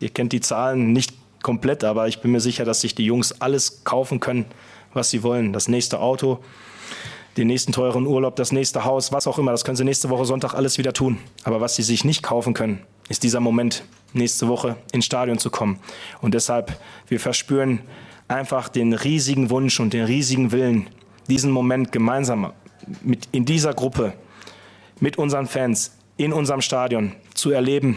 Ihr kennt die Zahlen nicht komplett, aber ich bin mir sicher, dass sich die Jungs alles kaufen können, was sie wollen. Das nächste Auto, den nächsten teuren Urlaub, das nächste Haus, was auch immer. Das können sie nächste Woche Sonntag alles wieder tun. Aber was sie sich nicht kaufen können, ist dieser Moment, nächste Woche ins Stadion zu kommen. Und deshalb, wir verspüren einfach den riesigen Wunsch und den riesigen Willen, diesen Moment gemeinsam mit in dieser Gruppe, mit unseren Fans, in unserem Stadion zu erleben,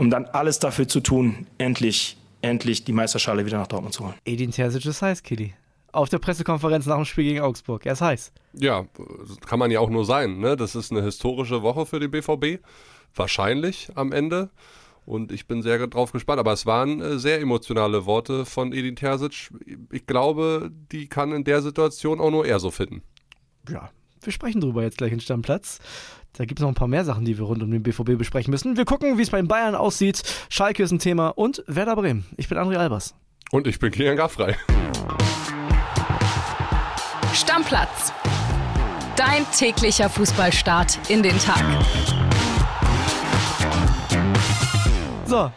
um dann alles dafür zu tun, endlich, endlich die Meisterschale wieder nach Dortmund zu holen. Edin Terzic ist heiß, Kili. Auf der Pressekonferenz nach dem Spiel gegen Augsburg. Er ist heiß. Ja, kann man ja auch nur sein. Ne? Das ist eine historische Woche für den BVB. Wahrscheinlich am Ende. Und ich bin sehr drauf gespannt. Aber es waren äh, sehr emotionale Worte von Edin Terzic. Ich glaube, die kann in der Situation auch nur er so finden. Ja, wir sprechen drüber jetzt gleich in Stammplatz. Da gibt es noch ein paar mehr Sachen, die wir rund um den BVB besprechen müssen. Wir gucken, wie es bei den Bayern aussieht. Schalke ist ein Thema und Werder Bremen. Ich bin André Albers. Und ich bin Kilian Gaffrey. Stammplatz. Dein täglicher Fußballstart in den Tag. So.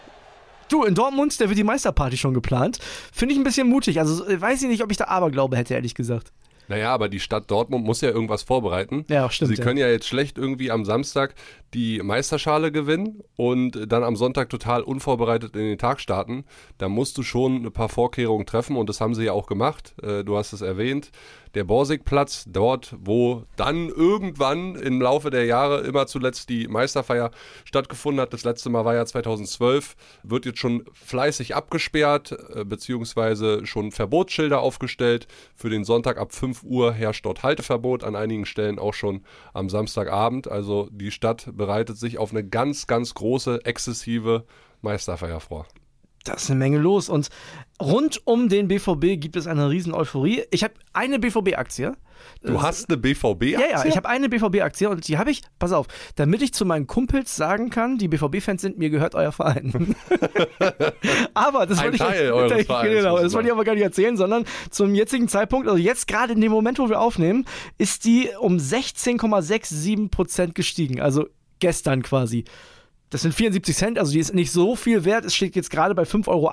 Du, in Dortmund, da wird die Meisterparty schon geplant. Finde ich ein bisschen mutig. Also weiß ich nicht, ob ich da Aberglaube hätte, ehrlich gesagt. Naja, aber die Stadt Dortmund muss ja irgendwas vorbereiten. Ja, stimmt. Sie können ja jetzt schlecht irgendwie am Samstag die Meisterschale gewinnen und dann am Sonntag total unvorbereitet in den Tag starten. Da musst du schon ein paar Vorkehrungen treffen und das haben sie ja auch gemacht. Äh, du hast es erwähnt der Borsigplatz, dort, wo dann irgendwann im Laufe der Jahre immer zuletzt die Meisterfeier stattgefunden hat. Das letzte Mal war ja 2012, wird jetzt schon fleißig abgesperrt, äh, beziehungsweise schon Verbotsschilder aufgestellt. Für den Sonntag ab 5 Uhr herrscht dort Halteverbot, an einigen Stellen auch schon am Samstagabend. Also die Stadt bereitet sich auf eine ganz, ganz große, exzessive Meisterfeier vor. Da ist eine Menge los. Und rund um den BVB gibt es eine riesen Euphorie. Ich habe eine BVB-Aktie. Du hast eine BVB-Aktie? Ja, ja, ich habe eine BVB-Aktie und die habe ich, pass auf, damit ich zu meinen Kumpels sagen kann, die BVB-Fans sind, mir gehört euer Verein. aber das wollte ich, genau, das wollte ich aber gar nicht erzählen, sondern zum jetzigen Zeitpunkt, also jetzt gerade in dem Moment, wo wir aufnehmen, ist die um 16,67 Prozent gestiegen. Also gestern quasi. Das sind 74 Cent, also die ist nicht so viel wert. Es steht jetzt gerade bei 5,18 Euro,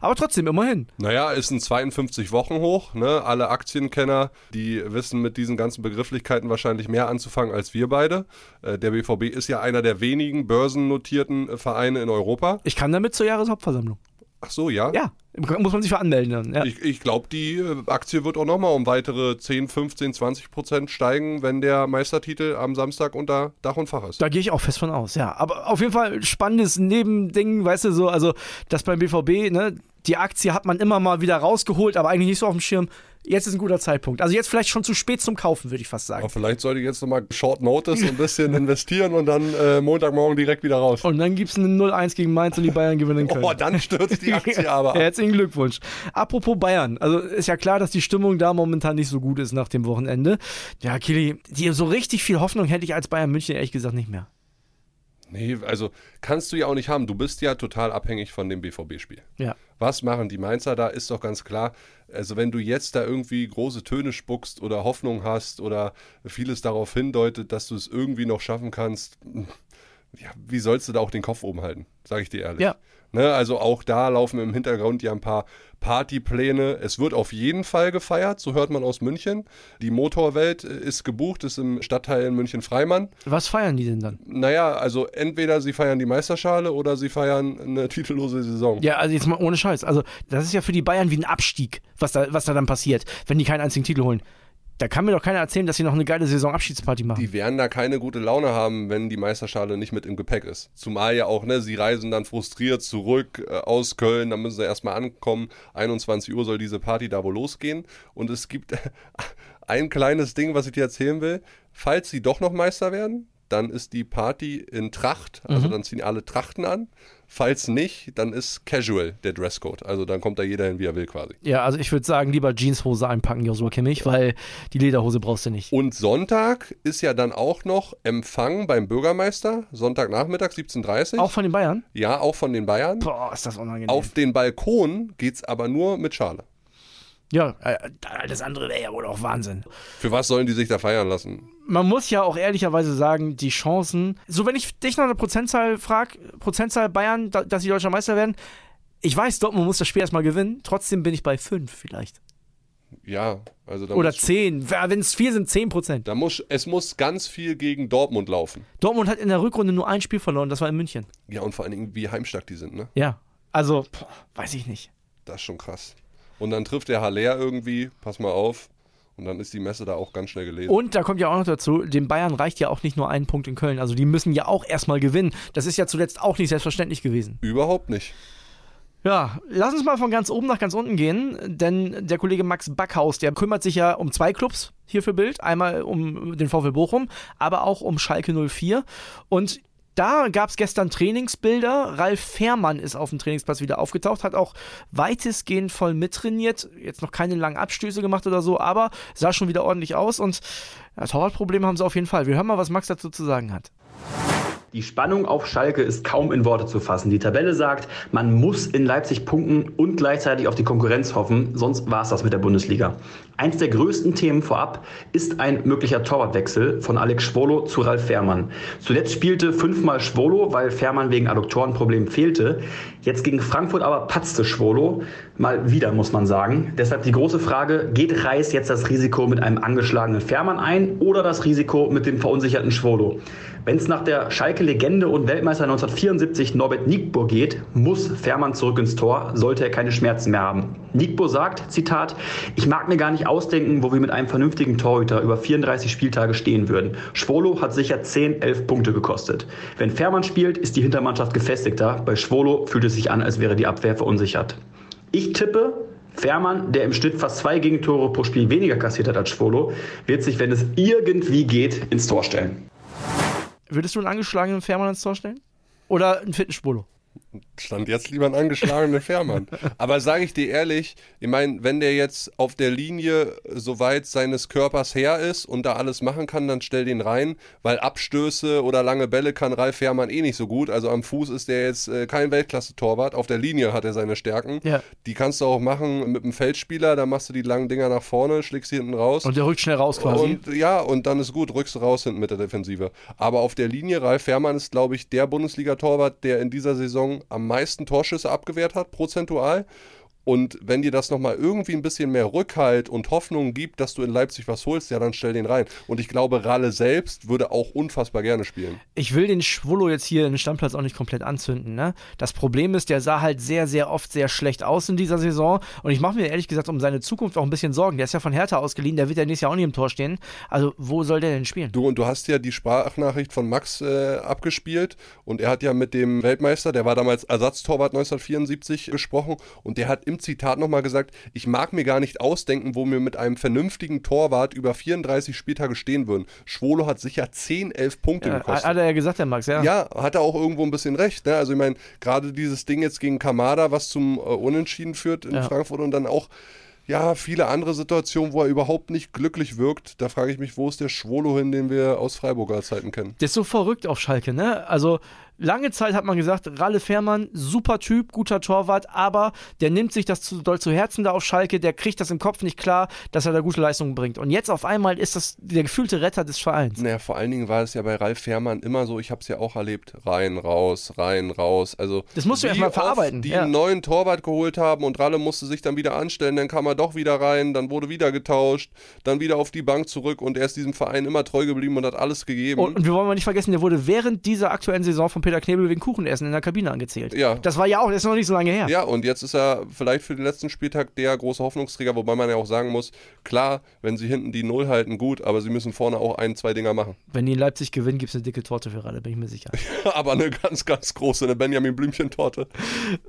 aber trotzdem immerhin. Naja, ist ein 52 Wochen hoch. Ne? Alle Aktienkenner, die wissen mit diesen ganzen Begrifflichkeiten wahrscheinlich mehr anzufangen als wir beide. Äh, der BVB ist ja einer der wenigen börsennotierten äh, Vereine in Europa. Ich kann damit zur Jahreshauptversammlung. Ach so, ja? Ja, muss man sich für anmelden. Ja. Ich, ich glaube, die äh, Aktie wird auch nochmal um weitere 10, 15, 20 Prozent steigen, wenn der Meistertitel am Samstag unter Dach und Fach ist. Da gehe ich auch fest von aus, ja. Aber auf jeden Fall spannendes Nebending, weißt du, so, also das beim BVB, ne, die Aktie hat man immer mal wieder rausgeholt, aber eigentlich nicht so auf dem Schirm. Jetzt ist ein guter Zeitpunkt. Also jetzt vielleicht schon zu spät zum Kaufen, würde ich fast sagen. Aber vielleicht sollte ich jetzt nochmal Short Notice ein bisschen investieren und dann äh, Montagmorgen direkt wieder raus. Und dann gibt es eine 0-1 gegen Mainz und die Bayern gewinnen können. Oh, dann stürzt die Aktie aber. Herzlichen Glückwunsch. Apropos Bayern. Also ist ja klar, dass die Stimmung da momentan nicht so gut ist nach dem Wochenende. Ja, Kili, so richtig viel Hoffnung hätte ich als Bayern München ehrlich gesagt nicht mehr. Nee, also kannst du ja auch nicht haben. Du bist ja total abhängig von dem BVB-Spiel. Ja. Was machen die Mainzer da, ist doch ganz klar. Also wenn du jetzt da irgendwie große Töne spuckst oder Hoffnung hast oder vieles darauf hindeutet, dass du es irgendwie noch schaffen kannst, ja, wie sollst du da auch den Kopf oben halten? Sag ich dir ehrlich. Ja. Ne, also auch da laufen im Hintergrund ja ein paar Partypläne. Es wird auf jeden Fall gefeiert, so hört man aus München. Die Motorwelt ist gebucht, ist im Stadtteil in München-Freimann. Was feiern die denn dann? Naja, also entweder sie feiern die Meisterschale oder sie feiern eine titellose Saison. Ja, also jetzt mal ohne Scheiß. Also das ist ja für die Bayern wie ein Abstieg, was da, was da dann passiert, wenn die keinen einzigen Titel holen. Da kann mir doch keiner erzählen, dass sie noch eine geile Saisonabschiedsparty machen. Die werden da keine gute Laune haben, wenn die Meisterschale nicht mit im Gepäck ist. Zumal ja auch, ne, sie reisen dann frustriert zurück äh, aus Köln, dann müssen sie erstmal ankommen. 21 Uhr soll diese Party da wohl losgehen. Und es gibt ein kleines Ding, was ich dir erzählen will. Falls sie doch noch Meister werden, dann ist die Party in Tracht, also mhm. dann ziehen alle Trachten an. Falls nicht, dann ist Casual der Dresscode. Also dann kommt da jeder hin, wie er will quasi. Ja, also ich würde sagen, lieber Jeanshose einpacken, Joshua Kimmich, ja. weil die Lederhose brauchst du nicht. Und Sonntag ist ja dann auch noch Empfang beim Bürgermeister, Sonntagnachmittag 17.30 Auch von den Bayern? Ja, auch von den Bayern. Boah, ist das unangenehm. Auf den Balkon geht es aber nur mit Schale. Ja, äh, alles andere wäre ja wohl auch Wahnsinn. Für was sollen die sich da feiern lassen? Man muss ja auch ehrlicherweise sagen, die Chancen, so wenn ich dich nach einer Prozentzahl frage, Prozentzahl Bayern, da, dass sie deutscher Meister werden, ich weiß, Dortmund muss das Spiel erstmal gewinnen, trotzdem bin ich bei 5 vielleicht. Ja, also da Oder muss, 10, wenn es 4 sind, 10 Prozent. da muss, es muss ganz viel gegen Dortmund laufen. Dortmund hat in der Rückrunde nur ein Spiel verloren, das war in München. Ja, und vor allen Dingen, wie heimstark die sind, ne? Ja, also, boah, weiß ich nicht. Das ist schon krass. Und dann trifft der Haller irgendwie, pass mal auf. Und dann ist die Messe da auch ganz schnell gelesen. Und da kommt ja auch noch dazu, dem Bayern reicht ja auch nicht nur ein Punkt in Köln. Also die müssen ja auch erstmal gewinnen. Das ist ja zuletzt auch nicht selbstverständlich gewesen. Überhaupt nicht. Ja, lass uns mal von ganz oben nach ganz unten gehen, denn der Kollege Max Backhaus, der kümmert sich ja um zwei Clubs hier für Bild. Einmal um den VfL Bochum, aber auch um Schalke 04. Und da gab es gestern Trainingsbilder. Ralf Fährmann ist auf dem Trainingsplatz wieder aufgetaucht, hat auch weitestgehend voll mittrainiert. Jetzt noch keine langen Abstöße gemacht oder so, aber sah schon wieder ordentlich aus. Und ja, Torwartprobleme haben sie auf jeden Fall. Wir hören mal, was Max dazu zu sagen hat. Die Spannung auf Schalke ist kaum in Worte zu fassen. Die Tabelle sagt, man muss in Leipzig punkten und gleichzeitig auf die Konkurrenz hoffen, sonst war es das mit der Bundesliga. Eins der größten Themen vorab ist ein möglicher Torwartwechsel von Alex Schwolo zu Ralf Fährmann. Zuletzt spielte fünfmal Schwolo, weil Fährmann wegen Adduktorenproblemen fehlte. Jetzt gegen Frankfurt aber patzte Schwolo. Mal wieder, muss man sagen. Deshalb die große Frage, geht Reis jetzt das Risiko mit einem angeschlagenen Fährmann ein oder das Risiko mit dem verunsicherten Schwolo? Wenn es nach der Schalke-Legende und Weltmeister 1974 Norbert Nickbo geht, muss Fährmann zurück ins Tor, sollte er keine Schmerzen mehr haben. Nickbo sagt, Zitat, ich mag mir gar nicht ausdenken, wo wir mit einem vernünftigen Torhüter über 34 Spieltage stehen würden. Schwolo hat sicher 10, 11 Punkte gekostet. Wenn Fährmann spielt, ist die Hintermannschaft gefestigter. Bei Schwolo fühlt es sich an, als wäre die Abwehr verunsichert. Ich tippe, Fährmann, der im Schnitt fast zwei Gegentore pro Spiel weniger kassiert hat als Schwolo, wird sich, wenn es irgendwie geht, ins Tor stellen. Würdest du einen angeschlagenen Fährmann ins Tor stellen? Oder einen Fitnessspolo? Stand jetzt lieber ein angeschlagener Fährmann. Aber sage ich dir ehrlich, ich meine, wenn der jetzt auf der Linie so weit seines Körpers her ist und da alles machen kann, dann stell den rein, weil Abstöße oder lange Bälle kann Ralf Fährmann eh nicht so gut. Also am Fuß ist der jetzt äh, kein Weltklasse-Torwart. Auf der Linie hat er seine Stärken. Ja. Die kannst du auch machen mit einem Feldspieler, da machst du die langen Dinger nach vorne, schlägst sie hinten raus. Und der rückt schnell raus quasi. Und ja, und dann ist gut, rückst du raus hinten mit der Defensive. Aber auf der Linie, Ralf Fährmann ist, glaube ich, der Bundesliga-Torwart, der in dieser Saison am meisten Torschüsse abgewehrt hat, prozentual. Und wenn dir das nochmal irgendwie ein bisschen mehr Rückhalt und Hoffnung gibt, dass du in Leipzig was holst, ja, dann stell den rein. Und ich glaube, Ralle selbst würde auch unfassbar gerne spielen. ich will den Schwullo jetzt hier in den Stammplatz auch nicht komplett anzünden. Ne? Das Problem ist, der sah halt sehr, sehr oft sehr schlecht aus in dieser Saison. Und ich mache mir ehrlich gesagt um seine Zukunft auch ein bisschen Sorgen. Der ist ja von Hertha ausgeliehen, der wird ja nächstes Jahr auch nicht im Tor stehen. Also, wo soll der denn spielen? Du und du hast ja die Sprachnachricht von Max äh, abgespielt und er hat ja mit dem Weltmeister, der war damals Ersatztorwart 1974 gesprochen und der hat im Zitat nochmal gesagt, ich mag mir gar nicht ausdenken, wo wir mit einem vernünftigen Torwart über 34 Spieltage stehen würden. Schwolo hat sicher 10, 11 Punkte Ja, gekostet. hat er ja gesagt, der Max, ja. Ja, hat er auch irgendwo ein bisschen recht. Ne? Also ich meine, gerade dieses Ding jetzt gegen Kamada, was zum äh, Unentschieden führt in Ja. Frankfurt und dann auch ja, viele andere Situationen, wo er überhaupt nicht glücklich wirkt. Da frage ich mich, wo ist der Schwolo hin, den wir aus Freiburger Zeiten kennen? Der ist so verrückt auf Schalke, ne? Also, lange Zeit hat man gesagt, Ralle Fährmann, super Typ, guter Torwart, aber der nimmt sich das zu doll zu Herzen da auf Schalke, der kriegt das im Kopf nicht klar, dass er da gute Leistungen bringt. Und jetzt auf einmal ist das der gefühlte Retter des Vereins. Naja, vor allen Dingen war es ja bei Ralf Fährmann immer so, ich habe es ja auch erlebt, rein, raus, rein, raus. Also Das musst du wie erst mal oft verarbeiten, die ja. einen neuen Torwart geholt haben und Ralle musste sich dann wieder anstellen, dann kam er doch wieder rein, dann wurde wieder getauscht, dann wieder auf die Bank zurück und er ist diesem Verein immer treu geblieben und hat alles gegeben. Und, und wir wollen mal nicht vergessen, der wurde während dieser aktuellen Saison von Peter Knebel wegen Kuchenessen in der Kabine angezählt. Ja. Das war ja auch, das ist noch nicht so lange her. Ja, und jetzt ist er vielleicht für den letzten Spieltag der große Hoffnungsträger, wobei man ja auch sagen muss, klar, wenn sie hinten die Null halten, gut, aber sie müssen vorne auch ein, zwei Dinger machen. Wenn die in Leipzig gewinnen, gibt es eine dicke Torte für Ralle, bin ich mir sicher. aber eine ganz, ganz große, eine Benjamin Blümchen-Torte.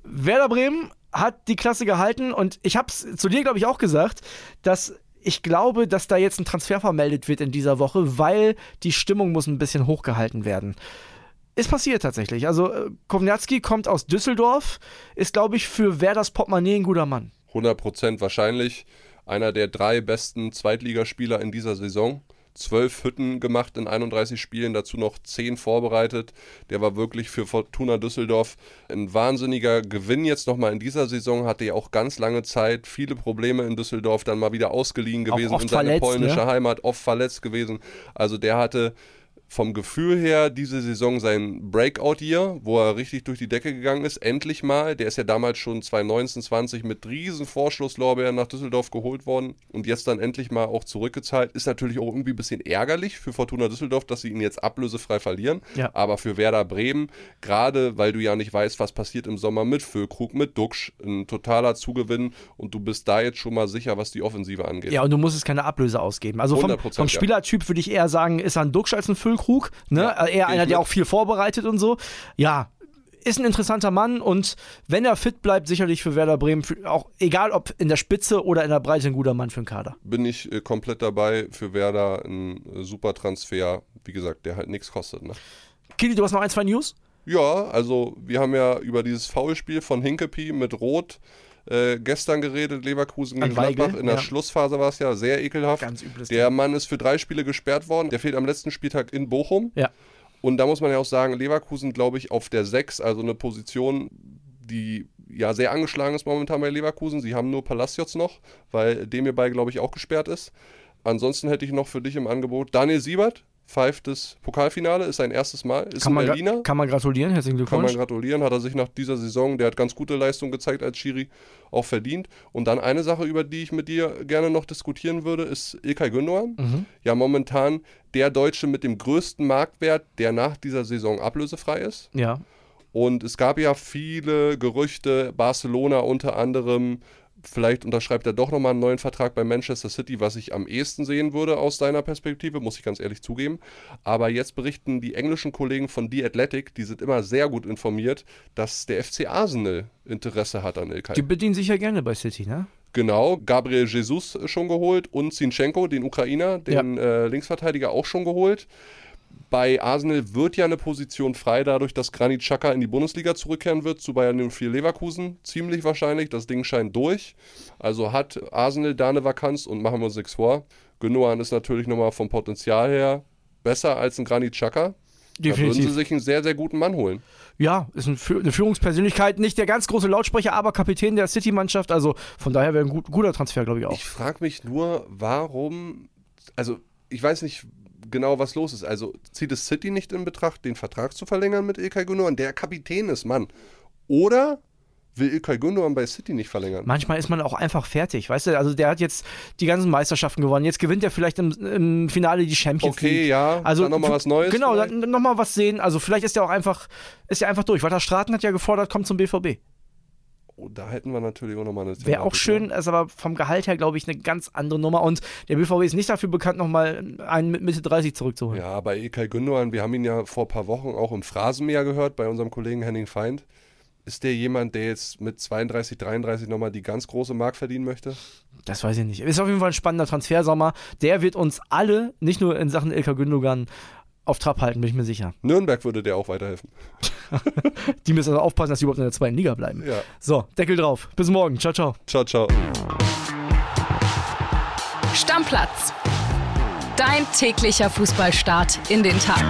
Werder Bremen hat die Klasse gehalten und ich habe es zu dir, glaube ich, auch gesagt, dass ich glaube, dass da jetzt ein Transfer vermeldet wird in dieser Woche, weil die Stimmung muss ein bisschen hochgehalten werden. Ist passiert tatsächlich. Also äh, Kovnatski kommt aus Düsseldorf, ist, glaube ich, für Werders Portemonnaie ein guter Mann. 100% wahrscheinlich einer der drei besten Zweitligaspieler in dieser Saison. zwölf Hütten gemacht in 31 Spielen, dazu noch zehn vorbereitet. Der war wirklich für Fortuna Düsseldorf ein wahnsinniger Gewinn jetzt nochmal in dieser Saison. Hatte ja auch ganz lange Zeit viele Probleme in Düsseldorf, dann mal wieder ausgeliehen gewesen in seine verletzt, polnische ne? Heimat, oft verletzt gewesen. Also der hatte vom Gefühl her diese Saison sein Breakout-Year, wo er richtig durch die Decke gegangen ist, endlich mal. Der ist ja damals schon 2019, 20 mit riesen Vorschlusslorbeeren nach Düsseldorf geholt worden und jetzt dann endlich mal auch zurückgezahlt. Ist natürlich auch irgendwie ein bisschen ärgerlich für Fortuna Düsseldorf, dass sie ihn jetzt ablösefrei verlieren. Ja. Aber für Werder Bremen, gerade weil du ja nicht weißt, was passiert im Sommer mit Füllkrug, mit Duxch, ein totaler Zugewinn und du bist da jetzt schon mal sicher, was die Offensive angeht. Ja, und du musst es keine Ablöse ausgeben. Also vom, 100%, vom ja. Spielertyp würde ich eher sagen, ist er ein Duxch als ein Füllkrug. Ne? Ja, eher einer, ich der auch viel vorbereitet und so. Ja, ist ein interessanter Mann und wenn er fit bleibt, sicherlich für Werder Bremen, für, auch egal ob in der Spitze oder in der Breite, ein guter Mann für den Kader. bin ich äh, komplett dabei. Für Werder ein äh, super Transfer, wie gesagt, der halt nichts kostet. Ne? Kili, du hast noch ein, zwei News? Ja, also wir haben ja über dieses Foulspiel von Hinkepie mit Rot äh, gestern geredet, Leverkusen gegen Gladbach. In der ja. Schlussphase war es ja sehr ekelhaft. Ganz übles der Mann ist für drei Spiele gesperrt worden. Der fehlt am letzten Spieltag in Bochum. Ja. Und da muss man ja auch sagen, Leverkusen, glaube ich, auf der 6, also eine Position, die ja sehr angeschlagen ist momentan bei Leverkusen. Sie haben nur Palacios noch, weil dem hierbei, glaube ich, auch gesperrt ist. Ansonsten hätte ich noch für dich im Angebot Daniel Siebert, pfeift das Pokalfinale, ist sein erstes Mal, ist Kann man, Berliner. kann man gratulieren, herzlichen Kann man Glückwunsch. gratulieren, hat er sich nach dieser Saison, der hat ganz gute Leistung gezeigt als Schiri, auch verdient. Und dann eine Sache, über die ich mit dir gerne noch diskutieren würde, ist Ilkay Gündoğan. Mhm. Ja, momentan der Deutsche mit dem größten Marktwert, der nach dieser Saison ablösefrei ist. Ja. Und es gab ja viele Gerüchte, Barcelona unter anderem, vielleicht unterschreibt er doch nochmal einen neuen Vertrag bei Manchester City, was ich am ehesten sehen würde aus deiner Perspektive, muss ich ganz ehrlich zugeben. Aber jetzt berichten die englischen Kollegen von The Athletic, die sind immer sehr gut informiert, dass der FC Arsenal Interesse hat an Ilkay. Die bedienen sich ja gerne bei City, ne? Genau, Gabriel Jesus schon geholt und Zinchenko, den Ukrainer, den äh, Linksverteidiger auch schon geholt. Bei Arsenal wird ja eine Position frei, dadurch, dass Granit Xhaka in die Bundesliga zurückkehren wird, zu Bayern 04 Leverkusen. Ziemlich wahrscheinlich, das Ding scheint durch. Also hat Arsenal da eine Vakanz und machen wir uns nichts vor. Gündogan ist natürlich nochmal vom Potenzial her besser als ein Granit Xhaka. Da würden sie Definitiv. sich einen sehr, sehr guten Mann holen. Ja, ist eine Führungspersönlichkeit, nicht der ganz große Lautsprecher, aber Kapitän der City-Mannschaft. Also von daher wäre ein gut, guter Transfer, glaube ich auch. Ich frage mich nur, warum, also ich weiß nicht genau, was los ist. Also zieht es City nicht in Betracht, den Vertrag zu verlängern mit Ilkay Gündogan, der Kapitän ist, Mann. Oder will Ilkay Gündogan bei City nicht verlängern? Manchmal ist man auch einfach fertig, weißt du? Also der hat jetzt die ganzen Meisterschaften gewonnen. Jetzt gewinnt er vielleicht im, im Finale die Champions League. Okay, ja, Also dann nochmal was Neues. Genau, vielleicht? dann nochmal was sehen. Also vielleicht ist er auch einfach, ist er einfach durch. Walter Straten hat ja gefordert, kommt zum BVB. Oh, da hätten wir natürlich auch nochmal eine Wäre auch schön, ist aber vom Gehalt her, glaube ich, eine ganz andere Nummer. Und der BVB ist nicht dafür bekannt, nochmal einen mit Mitte 30 zurückzuholen. Ja, bei Ilkay Gündogan, wir haben ihn ja vor ein paar Wochen auch im Phrasenmäher gehört, bei unserem Kollegen Henning Feind. Ist der jemand, der jetzt mit 32, 33 nochmal die ganz große Mark verdienen möchte? Das weiß ich nicht. Ist auf jeden Fall ein spannender Transfersommer. Der wird uns alle, nicht nur in Sachen Ilka Gündogan, auf Trab halten, bin ich mir sicher. Nürnberg würde der auch weiterhelfen. Die müssen also aufpassen, dass sie überhaupt in der zweiten Liga bleiben. Ja. So, Deckel drauf. Bis morgen. Ciao, ciao. Ciao, ciao. Stammplatz. Dein täglicher Fußballstart in den Tag.